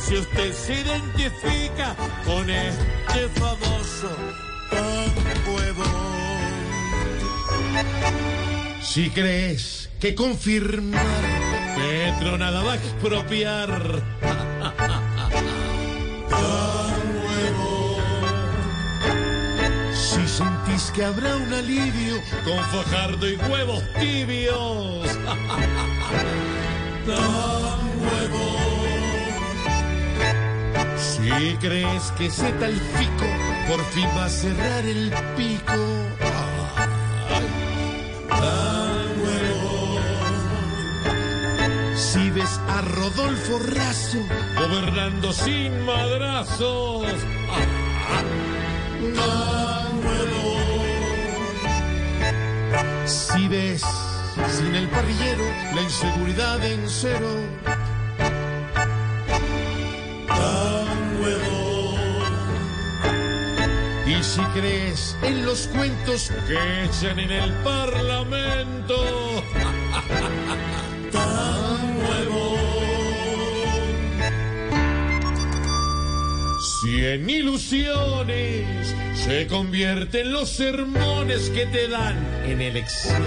si usted se identifica con este famoso de Bond. Si crees que confirmar, Petro nada va a expropiar. De Bond. Si sentís que habrá un alivio con fajardo y huevos tibios. Si crees que se tal fico, por fin va a cerrar el pico. Tango de Bond. Si ves a Rodolfo Razo gobernando sin madrazos. Tango de Bond. Si ves sin el parrillero la inseguridad en cero. Y si crees en los cuentos que echan en el parlamento. De Bond. Si en ilusiones se convierten los sermones que te dan en elección.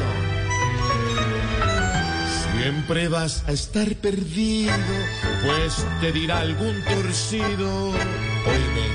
Siempre vas a estar perdido, pues te dirá algún torcido. Oíme,